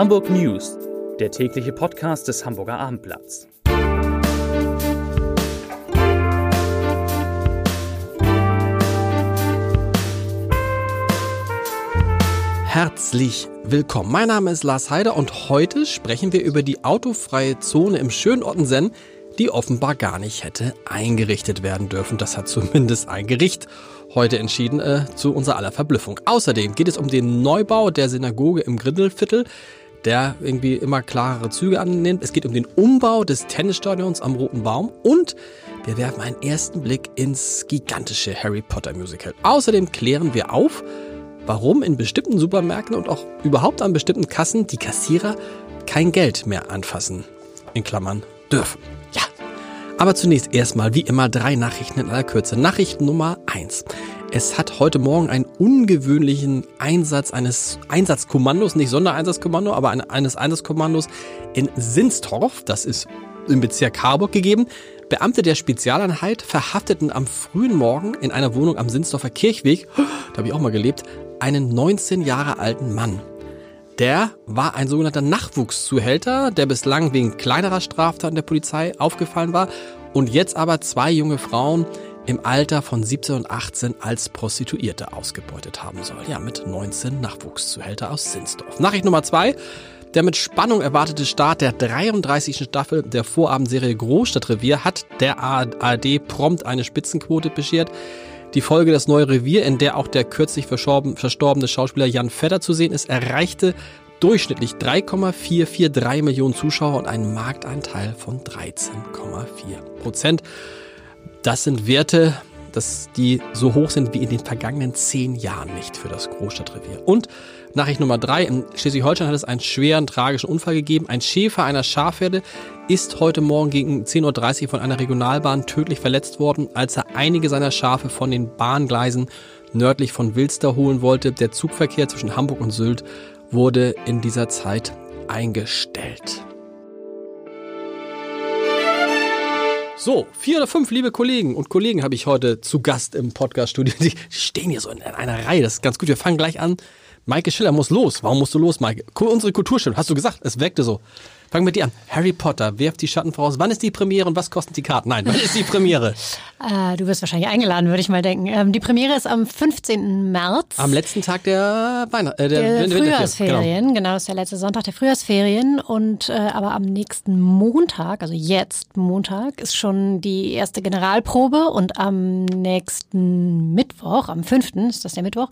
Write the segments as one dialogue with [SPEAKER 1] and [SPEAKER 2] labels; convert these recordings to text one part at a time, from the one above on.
[SPEAKER 1] Hamburg News, der tägliche Podcast des Hamburger Abendblatts.
[SPEAKER 2] Herzlich willkommen. Mein Name ist Lars Heider und heute sprechen wir über die autofreie Zone im schönen Ottensen, die offenbar gar nicht hätte eingerichtet werden dürfen. Das hat zumindest ein Gericht heute entschieden, äh, zu unserer aller Verblüffung. Außerdem geht es um den Neubau der Synagoge im Grindelviertel, der irgendwie immer klarere Züge annimmt. Es geht um den Umbau des Tennisstadions am Roten Baum und wir werfen einen ersten Blick ins gigantische Harry Potter Musical. Außerdem klären wir auf, warum in bestimmten Supermärkten und auch überhaupt an bestimmten Kassen die Kassierer kein Geld mehr anfassen. In Klammern dürfen. Ja. Aber zunächst erstmal wie immer drei Nachrichten in aller Kürze. Nachricht Nummer eins. Es hat heute Morgen einen ungewöhnlichen Einsatz eines Einsatzkommandos, nicht Sondereinsatzkommando, aber eines Einsatzkommandos in Sinstorf, das ist im Bezirk Harburg gegeben. Beamte der Spezialeinheit verhafteten am frühen Morgen in einer Wohnung am Sinsdorfer Kirchweg, da habe ich auch mal gelebt, einen 19 Jahre alten Mann. Der war ein sogenannter Nachwuchszuhälter, der bislang wegen kleinerer Straftaten der Polizei aufgefallen war und jetzt aber zwei junge Frauen im Alter von 17 und 18 als Prostituierte ausgebeutet haben soll. Ja, mit 19 Nachwuchszuhälter aus Sinsdorf. Nachricht Nummer zwei. Der mit Spannung erwartete Start der 33. Staffel der Vorabendserie Großstadtrevier hat der ARD prompt eine Spitzenquote beschert. Die Folge Das neue Revier, in der auch der kürzlich verstorbene Schauspieler Jan Fedder zu sehen ist, erreichte durchschnittlich 3,443 Millionen Zuschauer und einen Marktanteil von 13,4 Prozent. Das sind Werte, dass die so hoch sind wie in den vergangenen zehn Jahren nicht für das Großstadtrevier. Und Nachricht Nummer drei. In Schleswig-Holstein hat es einen schweren, tragischen Unfall gegeben. Ein Schäfer einer Schafherde ist heute Morgen gegen 10.30 Uhr von einer Regionalbahn tödlich verletzt worden, als er einige seiner Schafe von den Bahngleisen nördlich von Wilster holen wollte. Der Zugverkehr zwischen Hamburg und Sylt wurde in dieser Zeit eingestellt. So, vier oder fünf liebe Kollegen und Kollegen habe ich heute zu Gast im Podcast-Studio. Die stehen hier so in einer Reihe. Das ist ganz gut. Wir fangen gleich an. Maike Schiller muss los. Warum musst du los, Maike? Unsere Kulturstunde, hast du gesagt, es weckte so. Fangen wir mit dir an. Harry Potter, wirft die Schatten voraus. Wann ist die Premiere und was kosten die Karten? Nein, wann ist die Premiere?
[SPEAKER 3] äh, du wirst wahrscheinlich eingeladen, würde ich mal denken. Ähm, die Premiere ist am 15. März.
[SPEAKER 2] Am letzten Tag der, Weihnacht äh, der,
[SPEAKER 3] der Frühjahrsferien. Genau. genau, das ist der letzte Sonntag der Frühjahrsferien. Und äh, aber am nächsten Montag, also jetzt Montag, ist schon die erste Generalprobe. Und am nächsten Mittwoch, am 5. ist das der Mittwoch,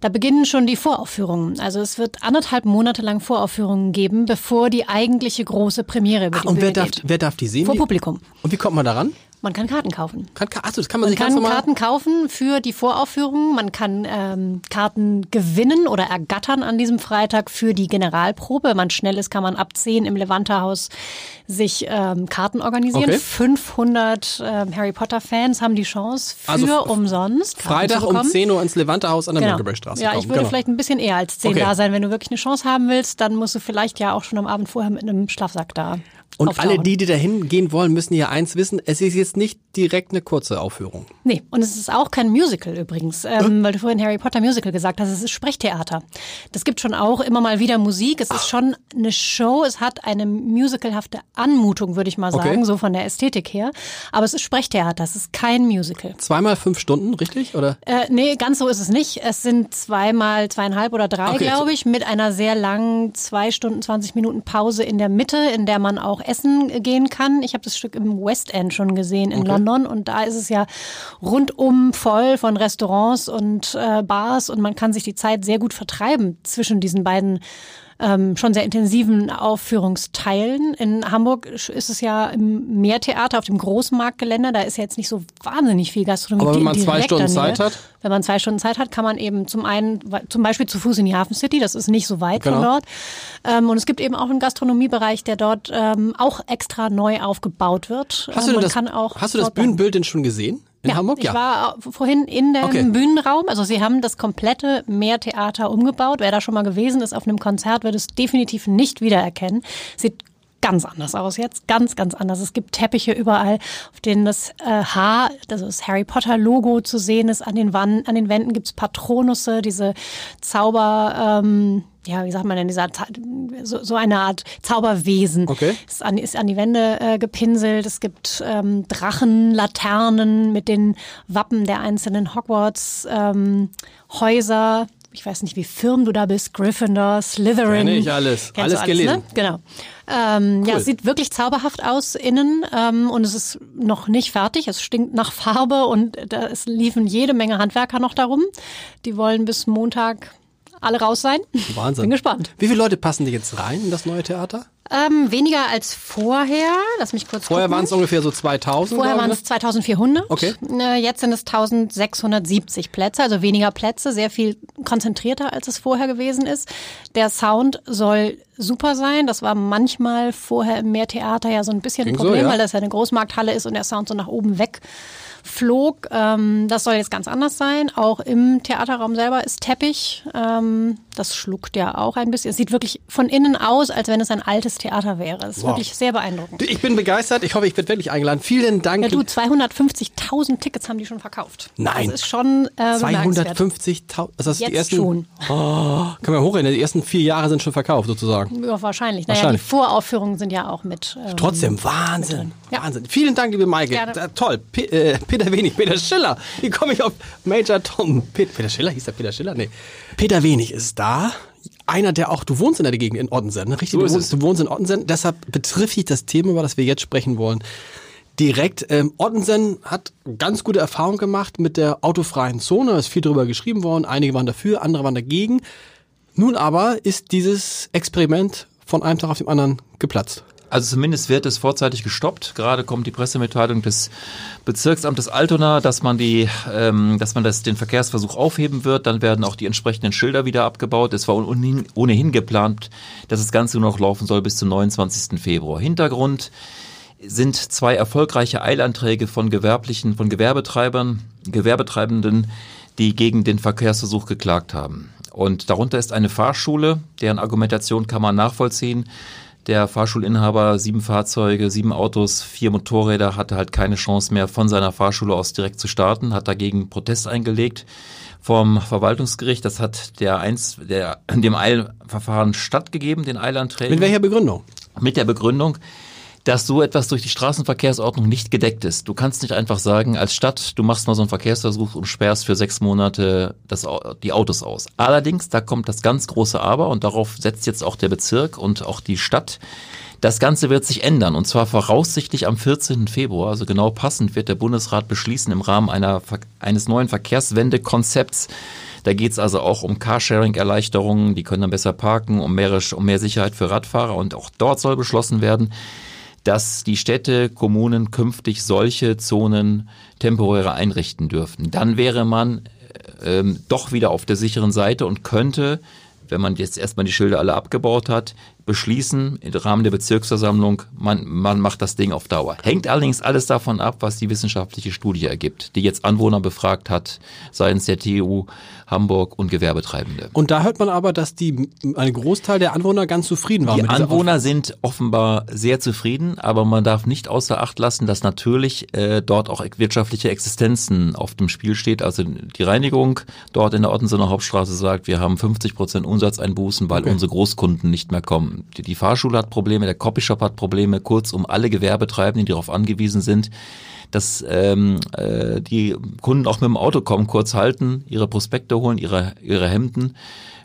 [SPEAKER 3] da beginnen schon die Voraufführungen. Also es wird anderthalb Monate lang Voraufführungen geben, bevor die eigentliche große Premiere über
[SPEAKER 2] die ah, Und wer darf, wer darf die sehen?
[SPEAKER 3] Vor Publikum.
[SPEAKER 2] Und wie kommt man daran?
[SPEAKER 3] Man kann Karten kaufen.
[SPEAKER 2] Kann, achso, das kann man,
[SPEAKER 3] man
[SPEAKER 2] sich
[SPEAKER 3] kann
[SPEAKER 2] ganz normal
[SPEAKER 3] Karten kaufen für die Voraufführung. Man kann ähm, Karten gewinnen oder ergattern an diesem Freitag für die Generalprobe. Wenn man schnell ist, kann man ab 10 im Levanterhaus sich ähm, Karten organisieren. Okay. 500 ähm, Harry Potter Fans haben die Chance für also umsonst.
[SPEAKER 2] Karten Freitag um 10 Uhr ins Levanterhaus an der genau. Mönckebergstraße
[SPEAKER 3] Ja, ich würde
[SPEAKER 2] genau.
[SPEAKER 3] vielleicht ein bisschen eher als 10 okay. da sein. Wenn du wirklich eine Chance haben willst, dann musst du vielleicht ja auch schon am Abend vorher mit einem Schlafsack da
[SPEAKER 2] und alle die, die dahin gehen wollen, müssen ja eins wissen, es ist jetzt nicht direkt eine kurze Aufführung.
[SPEAKER 3] Nee, und es ist auch kein Musical übrigens, ähm, weil du vorhin Harry Potter Musical gesagt hast, es ist Sprechtheater. Das gibt schon auch immer mal wieder Musik, es ist schon eine Show, es hat eine musicalhafte Anmutung, würde ich mal sagen, okay. so von der Ästhetik her, aber es ist Sprechtheater, es ist kein Musical.
[SPEAKER 2] Zweimal fünf Stunden, richtig? Oder?
[SPEAKER 3] Äh, nee, ganz so ist es nicht. Es sind zweimal zweieinhalb oder drei, okay, glaube ich, mit einer sehr langen zwei Stunden, 20 Minuten Pause in der Mitte, in der man auch essen gehen kann. Ich habe das Stück im West End schon gesehen in okay. London und da ist es ja rundum voll von Restaurants und äh, Bars und man kann sich die Zeit sehr gut vertreiben zwischen diesen beiden ähm, schon sehr intensiven Aufführungsteilen. In Hamburg ist es ja im Meertheater auf dem Großmarktgelände. Da ist ja jetzt nicht so wahnsinnig viel Gastronomie.
[SPEAKER 2] Aber wenn man zwei Stunden Zeit hat?
[SPEAKER 3] Wenn man zwei Stunden Zeit hat, kann man eben zum einen, zum Beispiel zu Fuß in die Hafen City, das ist nicht so weit genau. von dort. Ähm, und es gibt eben auch einen Gastronomiebereich, der dort ähm, auch extra neu aufgebaut wird.
[SPEAKER 2] Hast du,
[SPEAKER 3] ähm,
[SPEAKER 2] das, hast du das Bühnenbild denn schon gesehen? In
[SPEAKER 3] ja,
[SPEAKER 2] Hamburg?
[SPEAKER 3] Ja. Ich war vorhin in dem okay. Bühnenraum. Also sie haben das komplette Meertheater umgebaut. Wer da schon mal gewesen ist auf einem Konzert, wird es definitiv nicht wiedererkennen. Sieht ganz anders aus jetzt, ganz, ganz anders. Es gibt Teppiche überall, auf denen das äh, H, also das Harry Potter Logo zu sehen ist. An den, Wand, an den Wänden gibt's Patronusse, diese Zauber... Ähm, ja, wie sagt man denn, dieser, so, so eine Art Zauberwesen.
[SPEAKER 2] Okay.
[SPEAKER 3] Ist an, ist an die Wände äh, gepinselt. Es gibt ähm, Drachen, Laternen mit den Wappen der einzelnen Hogwarts ähm, Häuser. Ich weiß nicht, wie firm du da bist. Gryffindor, Slytherin.
[SPEAKER 2] Kenn ich alles.
[SPEAKER 3] Kennst du
[SPEAKER 2] Alles gelesen.
[SPEAKER 3] Ne? Genau. Ähm, Ja,
[SPEAKER 2] Cool.
[SPEAKER 3] es sieht wirklich zauberhaft aus innen ähm, und es ist noch nicht fertig. Es stinkt nach Farbe und da es liefen jede Menge Handwerker noch darum. Die wollen bis Montag alle raus sein.
[SPEAKER 2] Wahnsinn.
[SPEAKER 3] Bin gespannt.
[SPEAKER 2] Wie viele Leute passen dir jetzt rein in das neue Theater?
[SPEAKER 3] Ähm, weniger als vorher. Lass mich kurz
[SPEAKER 2] Vorher waren es ungefähr so 2000.
[SPEAKER 3] Vorher waren es 2400.
[SPEAKER 2] Okay.
[SPEAKER 3] Äh, Jetzt sind es 1670 Plätze, also weniger Plätze, sehr viel konzentrierter, als es vorher gewesen ist. Der Sound soll super sein. Das war manchmal vorher im Meertheater ja so ein bisschen ein
[SPEAKER 2] Ging so,
[SPEAKER 3] Problem,
[SPEAKER 2] ja.
[SPEAKER 3] weil das ja eine Großmarkthalle ist und der Sound so nach oben weg flog. Ähm, das soll jetzt ganz anders sein. Auch im Theaterraum selber ist Teppich. Ähm, das schluckt ja auch ein bisschen. Es sieht wirklich von innen aus, als wenn es ein altes Theater wäre. Es ist
[SPEAKER 2] Wow.
[SPEAKER 3] wirklich sehr beeindruckend.
[SPEAKER 2] Ich bin begeistert. Ich hoffe, ich werde wirklich eingeladen. Vielen Dank.
[SPEAKER 3] Ja, du, 250.000 Tickets haben die schon verkauft.
[SPEAKER 2] Nein.
[SPEAKER 3] Das ist schon äh, bemerkenswert.
[SPEAKER 2] 250.000. Also das
[SPEAKER 3] Jetzt
[SPEAKER 2] die ersten,
[SPEAKER 3] schon.
[SPEAKER 2] Oh, können wir hochrechnen. Die ersten vier Jahre sind schon verkauft, sozusagen.
[SPEAKER 3] Ja, wahrscheinlich. Naja,
[SPEAKER 2] Wahrscheinlich.
[SPEAKER 3] die Voraufführungen sind ja auch mit. Ähm,
[SPEAKER 2] Trotzdem, Wahnsinn.
[SPEAKER 3] Ja.
[SPEAKER 2] Wahnsinn. Vielen Dank, liebe Maike. Da, toll. P äh, Peter Wenig, Peter Schiller. Wie komme ich auf Major Tom? Pe Peter Schiller? Hieß der Peter Schiller? Nee. Peter Wenig ist da. Einer, der auch, du wohnst in der Gegend in Ottensen, ne? richtig?
[SPEAKER 4] So
[SPEAKER 2] du, wohnst, du wohnst in Ottensen. Deshalb betrifft dich das Thema, über das wir jetzt sprechen wollen, direkt. Ähm, Ottensen hat ganz gute Erfahrungen gemacht mit der autofreien Zone. Es ist viel darüber geschrieben worden. Einige waren dafür, andere waren dagegen. Nun aber ist dieses Experiment von einem Tag auf den anderen geplatzt.
[SPEAKER 4] Also zumindest wird es vorzeitig gestoppt. Gerade kommt die Pressemitteilung des Bezirksamtes Altona, dass man die, ähm, dass man das, den Verkehrsversuch aufheben wird. Dann werden auch die entsprechenden Schilder wieder abgebaut. Es war ohnehin, ohnehin geplant, dass das Ganze nur noch laufen soll bis zum 29. Februar. Hintergrund sind zwei erfolgreiche Eilanträge von gewerblichen, von Gewerbetreibern, Gewerbetreibenden, die gegen den Verkehrsversuch geklagt haben. Und darunter ist eine Fahrschule, deren Argumentation kann man nachvollziehen. Der Fahrschulinhaber, sieben Fahrzeuge, sieben Autos, vier Motorräder, hatte halt keine Chance mehr, von seiner Fahrschule aus direkt zu starten, hat dagegen Protest eingelegt vom Verwaltungsgericht. Das hat der eins, der, dem Eilverfahren stattgegeben, den Eilanträgen
[SPEAKER 2] Mit welcher Begründung?
[SPEAKER 4] mit der Begründung, dass so etwas durch die Straßenverkehrsordnung nicht gedeckt ist. Du kannst nicht einfach sagen, als Stadt, du machst mal so einen Verkehrsversuch und sperrst für sechs Monate das, die Autos aus. Allerdings, da kommt das ganz große Aber und darauf setzt jetzt auch der Bezirk und auch die Stadt. Das Ganze wird sich ändern und zwar voraussichtlich am 14. Februar, also genau passend wird der Bundesrat beschließen im Rahmen einer, eines neuen Verkehrswendekonzepts. Da geht's also auch um Carsharing-Erleichterungen, die können dann besser parken, um mehr, um mehr Sicherheit für Radfahrer und auch dort soll beschlossen werden, dass die Städte, Kommunen künftig solche Zonen temporäre einrichten dürften. Dann wäre man äh, ähm, doch wieder auf der sicheren Seite und könnte, wenn man jetzt erstmal die Schilder alle abgebaut hat, beschließen im Rahmen der Bezirksversammlung, man, man macht das Ding auf Dauer. Hängt allerdings alles davon ab, was die wissenschaftliche Studie ergibt, die jetzt Anwohner befragt hat, seitens der TU Hamburg und Gewerbetreibende.
[SPEAKER 2] Und da hört man aber, dass die ein Großteil der Anwohner ganz zufrieden waren
[SPEAKER 4] Die Anwohner sind offenbar sehr zufrieden, aber man darf nicht außer Acht lassen, dass natürlich äh, dort auch wirtschaftliche Existenzen auf dem Spiel steht. Also die Reinigung dort in der Ottensener Hauptstraße sagt, wir haben 50 Prozent Umsatzeinbußen, weil unsere Großkunden nicht mehr kommen. Die, die Fahrschule hat Probleme, der Copyshop hat Probleme, kurzum alle Gewerbetreibenden, die darauf angewiesen sind, dass ähm, äh, die Kunden auch mit dem Auto kommen, kurz halten, ihre Prospekte holen, ihre, ihre Hemden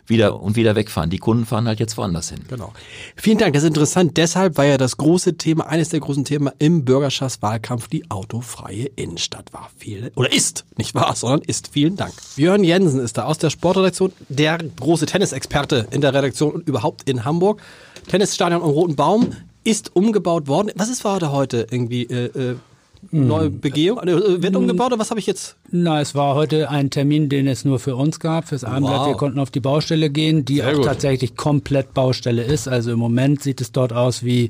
[SPEAKER 4] wieder und wieder wegfahren. Die Kunden fahren halt jetzt woanders hin.
[SPEAKER 2] Genau. Vielen Dank, das ist interessant. Deshalb war ja das große Thema, eines der großen Themen im Bürgerschaftswahlkampf die autofreie Innenstadt war. Viel, oder ist, nicht wahr, sondern ist. Vielen Dank. Björn Jensen ist da aus der Sportredaktion, der große Tennisexperte in der Redaktion und überhaupt in Hamburg. Tennisstadion am Roten Baum ist umgebaut worden. Was ist war da heute irgendwie? Äh, äh, Neue Begehung? Äh, Wird umgebaut oder was habe ich jetzt?
[SPEAKER 5] Na, es war heute ein Termin, den es nur für uns gab, fürs Abendblatt.
[SPEAKER 2] Wow.
[SPEAKER 5] Wir konnten auf die Baustelle gehen, die
[SPEAKER 2] Sehr
[SPEAKER 5] auch
[SPEAKER 2] gut.
[SPEAKER 5] tatsächlich komplett Baustelle ist. Also im Moment sieht es dort aus wie,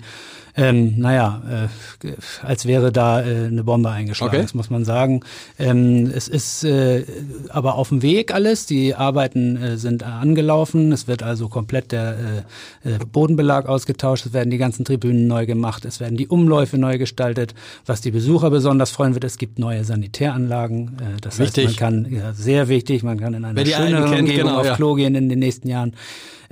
[SPEAKER 5] ähm, naja, äh, als wäre da äh, eine Bombe eingeschlagen,
[SPEAKER 2] Okay.
[SPEAKER 5] das muss man sagen. Ähm, es ist äh, aber auf dem Weg alles. Die Arbeiten äh, sind angelaufen. Es wird also komplett der äh, äh, Bodenbelag ausgetauscht. Es werden die ganzen Tribünen neu gemacht. Es werden die Umläufe neu gestaltet. Was die Besucher besonders freuen wird, es gibt neue Sanitäranlagen. Äh, das
[SPEAKER 2] Wichtig.
[SPEAKER 5] heißt, man kann, ja, sehr wichtig, man kann in einer schöneren
[SPEAKER 2] kennt,
[SPEAKER 5] Umgebung
[SPEAKER 2] genau,
[SPEAKER 5] auf
[SPEAKER 2] ja.
[SPEAKER 5] Klo gehen in den nächsten Jahren.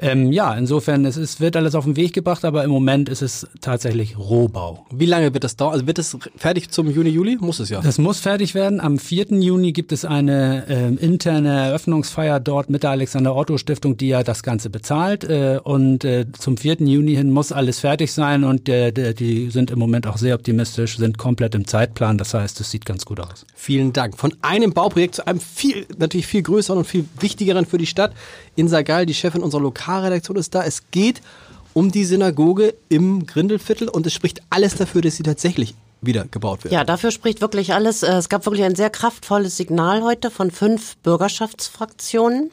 [SPEAKER 5] Ähm, ja, insofern, es ist, wird alles auf den Weg gebracht, aber im Moment ist es tatsächlich Rohbau.
[SPEAKER 2] Wie lange wird das dauern? Also wird es fertig zum Juni, Juli? Muss es ja.
[SPEAKER 5] Das muss fertig werden. Am 4. Juni gibt es eine ähm, interne Eröffnungsfeier dort mit der Alexander Otto Stiftung, die ja das Ganze bezahlt. Äh, und äh, zum 4. Juni hin muss alles fertig sein und äh, die sind im Moment auch sehr optimistisch, sind komplett im Zeitplan. Das heißt, es sieht ganz gut aus.
[SPEAKER 2] Vielen Dank. Von einem Bauprojekt zu einem viel, natürlich viel größeren und viel wichtigeren für die Stadt. Insa Geil, die Chefin unserer Lokalredaktion, ist da. Es geht um die Synagoge im Grindelviertel und es spricht alles dafür, dass sie tatsächlich wieder gebaut wird.
[SPEAKER 6] Ja, dafür spricht wirklich alles. Äh, Es gab wirklich ein sehr kraftvolles Signal heute von fünf Bürgerschaftsfraktionen,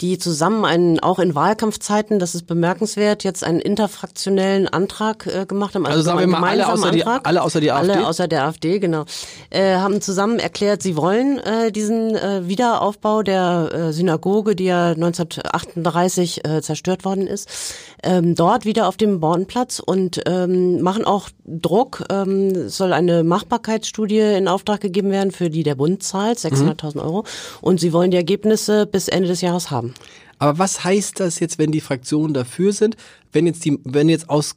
[SPEAKER 6] die zusammen einen, auch in Wahlkampfzeiten, das ist bemerkenswert, jetzt einen interfraktionellen Antrag äh, gemacht haben.
[SPEAKER 2] Also sagen wir mal alle außer die-
[SPEAKER 6] Antrag.
[SPEAKER 2] alle außer die AfD?
[SPEAKER 6] Alle außer der AfD, genau. Äh, haben zusammen erklärt, sie wollen äh, diesen äh, Wiederaufbau der äh, Synagoge, die ja 1938 äh, zerstört worden ist, ähm, dort wieder auf dem Bornplatz und ähm, machen auch Druck. Ähm, es soll eine Machbarkeitsstudie in Auftrag gegeben werden, für die der Bund zahlt, 600.000 Euro. Und sie wollen die Ergebnisse bis Ende des Jahres haben.
[SPEAKER 2] Aber was heißt das jetzt, wenn die Fraktionen dafür sind? Wenn jetzt die, wenn jetzt aus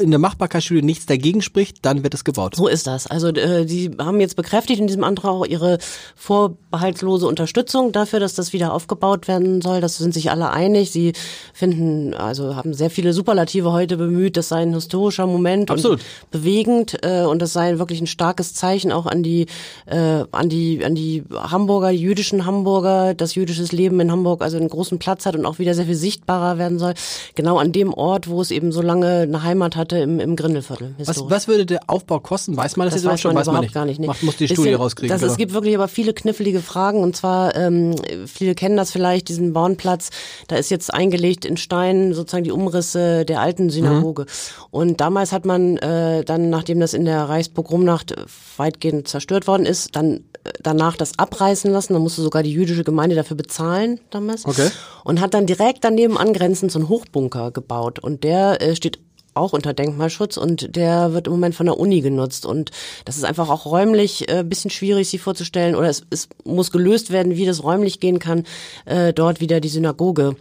[SPEAKER 2] in der Machbarkeitsstudie nichts dagegen spricht, dann wird es gebaut.
[SPEAKER 6] So ist das. Also äh, die haben jetzt bekräftigt in diesem Antrag auch ihre vorbehaltlose Unterstützung dafür, dass das wieder aufgebaut werden soll. Das sind sich alle einig. Sie finden, also haben sehr viele Superlative heute bemüht. Das sei ein historischer Moment
[SPEAKER 2] Absolut.
[SPEAKER 6] und bewegend äh, und das sei wirklich ein starkes Zeichen auch an die äh, an die an die Hamburger, die jüdischen Hamburger, dass jüdisches Leben in Hamburg also einen großen Platz hat und auch wieder sehr viel sichtbarer werden soll. Genau an dem Ort, wo es eben so lange eine Heimat hatte im, im Grindelviertel.
[SPEAKER 2] Was, was würde der Aufbau kosten? Weiß man das,
[SPEAKER 6] Das
[SPEAKER 2] jetzt
[SPEAKER 6] weiß
[SPEAKER 2] schon?
[SPEAKER 6] man
[SPEAKER 2] weiß man nicht.
[SPEAKER 6] gar nicht. Nee.
[SPEAKER 2] Macht, muss die
[SPEAKER 6] Bisschen-
[SPEAKER 2] Studie rauskriegen.
[SPEAKER 6] Das, es gibt wirklich aber viele knifflige Fragen und zwar, ähm, viele kennen das vielleicht, diesen Bornplatz, da ist jetzt eingelegt in Stein sozusagen die Umrisse der alten Synagoge. Und damals hat man äh, dann, nachdem das in der Reichspogromnacht weitgehend zerstört worden ist, dann äh, danach das abreißen lassen. Dann musste sogar die jüdische Gemeinde dafür bezahlen damals.
[SPEAKER 2] Okay.
[SPEAKER 6] Und hat dann direkt daneben angrenzend so einen Hochbunker gebaut. Und der äh, steht auch unter Denkmalschutz und der wird im Moment von der Uni genutzt. Und das ist einfach auch räumlich äh, bisschen schwierig, sich vorzustellen. Oder es, es muss gelöst werden, wie das räumlich gehen kann, äh, dort wieder die Synagoge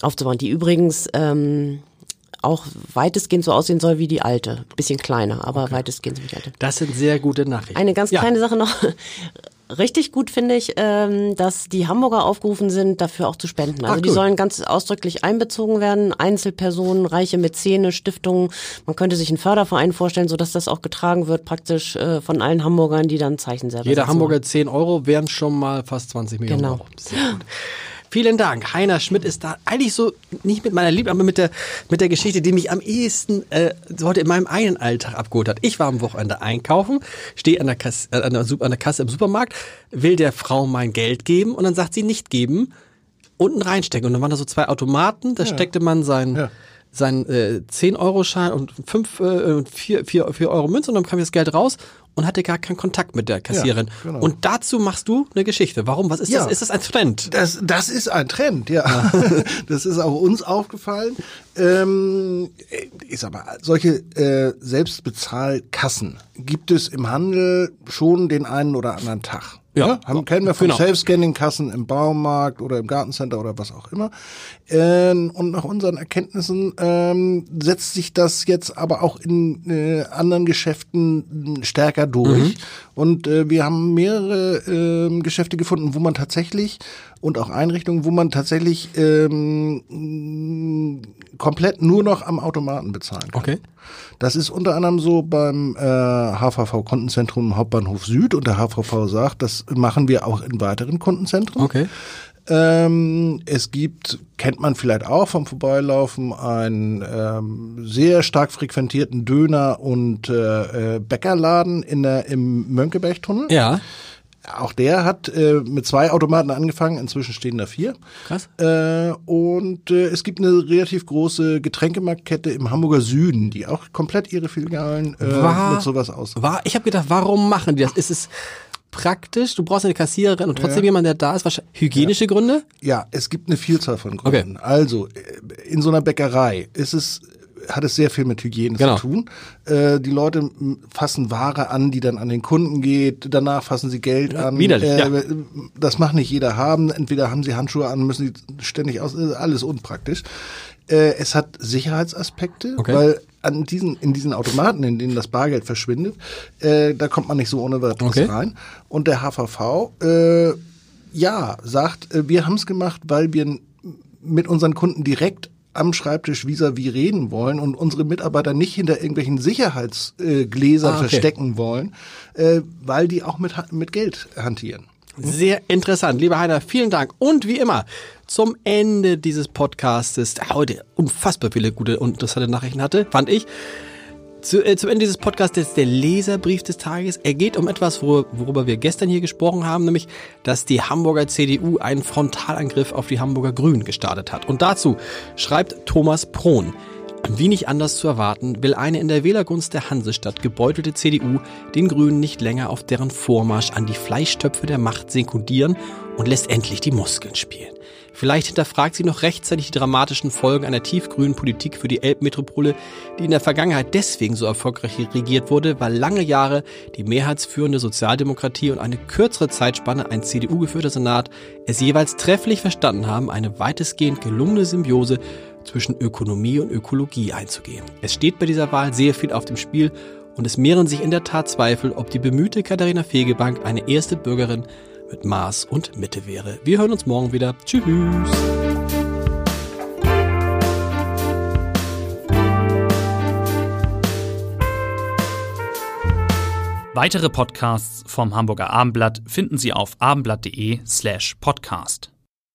[SPEAKER 6] aufzubauen. Die übrigens ähm, auch weitestgehend so aussehen soll wie die alte. Bisschen kleiner, aber weitestgehend so wie die alte.
[SPEAKER 2] Das sind sehr gute Nachrichten.
[SPEAKER 6] Eine ganz
[SPEAKER 2] Ja.
[SPEAKER 6] kleine Sache noch. Richtig gut finde ich, ähm, dass die Hamburger aufgerufen sind, dafür auch zu spenden. Also
[SPEAKER 2] Ah,
[SPEAKER 6] die sollen ganz ausdrücklich einbezogen werden. Einzelpersonen, reiche Mäzene, Stiftungen. Man könnte sich einen Förderverein vorstellen, sodass das auch getragen wird, praktisch äh, von allen Hamburgern, die dann Zeichen selber
[SPEAKER 2] Jeder
[SPEAKER 6] setzen
[SPEAKER 2] Hamburger 10 Euro wären schon mal fast 20 Millionen
[SPEAKER 6] Genau.
[SPEAKER 2] Euro. Sehr gut. Vielen Dank. Heiner Schmidt ist da eigentlich so, nicht mit meiner Liebe, aber mit der, mit der Geschichte, die mich am ehesten äh, heute in meinem einen Alltag abgeholt hat. Ich war am Wochenende einkaufen, stehe an der, Kasse, äh, an, der, an der Kasse im Supermarkt, will der Frau mein Geld geben und dann sagt sie nicht geben, unten reinstecken. Und dann waren da so zwei Automaten, da steckte man sein,
[SPEAKER 7] Ja.
[SPEAKER 2] sein äh, 10-Euro-Schein und 5, äh, 4, 4, 4 Euro Münze und dann kam das Geld raus und hatte gar keinen Kontakt mit der Kassiererin.
[SPEAKER 7] genau.
[SPEAKER 2] Und dazu machst du eine Geschichte. Warum? Was ist
[SPEAKER 7] Ja.
[SPEAKER 2] das? Ist das ein Trend?
[SPEAKER 7] Das, das ist ein Trend, ja. Das ist auch uns aufgefallen. Ähm, ich sag mal, solche äh, Selbstbezahlkassen gibt es im Handel schon den einen oder anderen Tag.
[SPEAKER 2] Ja.
[SPEAKER 7] haben, kennen wir von
[SPEAKER 2] Genau.
[SPEAKER 7] Self-Scanning-Kassen im Baumarkt oder im Gartencenter oder was auch immer. Ähm, und nach unseren Erkenntnissen ähm, setzt sich das jetzt aber auch in äh, anderen Geschäften mh, stärker durch. Und äh, wir haben mehrere ähm, Geschäfte gefunden, wo man tatsächlich und auch Einrichtungen, wo man tatsächlich ähm, komplett nur noch am Automaten bezahlen kann.
[SPEAKER 2] Okay.
[SPEAKER 7] Das ist unter anderem so beim äh, HVV Kundenzentrum Hauptbahnhof Süd und der HVV sagt, das machen wir auch in weiteren Kundenzentren.
[SPEAKER 2] Okay.
[SPEAKER 7] Ähm, es gibt, kennt man vielleicht auch vom Vorbeilaufen, einen ähm, sehr stark frequentierten Döner- und äh, äh, Bäckerladen in der, im Mönckebergtunnel.
[SPEAKER 2] Ja.
[SPEAKER 7] Auch der hat äh, mit zwei Automaten angefangen, inzwischen stehen da vier.
[SPEAKER 2] Krass.
[SPEAKER 7] Äh, und äh, es gibt eine relativ große Getränkemarktkette im Hamburger Süden, die auch komplett ihre Filialen äh,
[SPEAKER 2] War-
[SPEAKER 7] mit sowas aus.
[SPEAKER 2] War, ich habe gedacht, warum machen die das? Ist es praktisch? Du brauchst eine Kassiererin und trotzdem jemand, der da ist. Wahrscheinlich hygienische Gründe?
[SPEAKER 7] Ja, es gibt eine Vielzahl von Gründen. Also, äh, in so einer Bäckerei ist es hat es sehr viel mit Hygiene
[SPEAKER 2] Genau.
[SPEAKER 7] zu tun. Äh, die Leute fassen Ware an, die dann an den Kunden geht. Danach fassen sie Geld an.
[SPEAKER 2] widerlich,
[SPEAKER 7] äh,
[SPEAKER 2] ja.
[SPEAKER 7] Das macht nicht jeder haben. Entweder haben sie Handschuhe an, müssen sie ständig aus. äh, Alles unpraktisch. Äh, es hat Sicherheitsaspekte,
[SPEAKER 2] Okay.
[SPEAKER 7] weil an diesen, in diesen Automaten, in denen das Bargeld verschwindet, äh, da kommt man nicht so ohne weiteres
[SPEAKER 2] Okay.
[SPEAKER 7] rein. Und der HVV, äh, ja, sagt, äh, wir haben es gemacht, weil wir mit unseren Kunden direkt am Schreibtisch vis-à-vis reden wollen und unsere Mitarbeiter nicht hinter irgendwelchen Sicherheitsgläsern Gläsern
[SPEAKER 2] Ah, okay.
[SPEAKER 7] verstecken wollen, äh, weil die auch mit, mit Geld hantieren.
[SPEAKER 2] Sehr interessant. Lieber Heiner, vielen Dank. Und wie immer, zum Ende dieses Podcastes, der heute unfassbar viele gute und interessante Nachrichten hatte, fand ich. Zu, äh, zum Ende dieses Podcasts ist der Leserbrief des Tages. Er geht um etwas, worüber, worüber wir gestern hier gesprochen haben, nämlich, dass die Hamburger CDU einen Frontalangriff auf die Hamburger Grünen gestartet hat. Und dazu schreibt Thomas Prohn. Wie nicht anders zu erwarten, will eine in der Wählergunst der Hansestadt gebeutelte CDU den Grünen nicht länger auf deren Vormarsch an die Fleischtöpfe der Macht sekundieren und lässt endlich die Muskeln spielen. Vielleicht hinterfragt sie noch rechtzeitig die dramatischen Folgen einer tiefgrünen Politik für die Elbmetropole, die in der Vergangenheit deswegen so erfolgreich regiert wurde, weil lange Jahre die mehrheitsführende Sozialdemokratie und eine kürzere Zeitspanne ein CDU-geführter Senat es jeweils trefflich verstanden haben, eine weitestgehend gelungene Symbiose zwischen Ökonomie und Ökologie einzugehen. Es steht bei dieser Wahl sehr viel auf dem Spiel und es mehren sich in der Tat Zweifel, ob die bemühte Katharina Fegebank eine erste Bürgerin mit Maß und Mitte wäre. Wir hören uns morgen wieder. Tschüss.
[SPEAKER 1] Weitere Podcasts vom Hamburger Abendblatt finden Sie auf abendblatt.de slash podcast.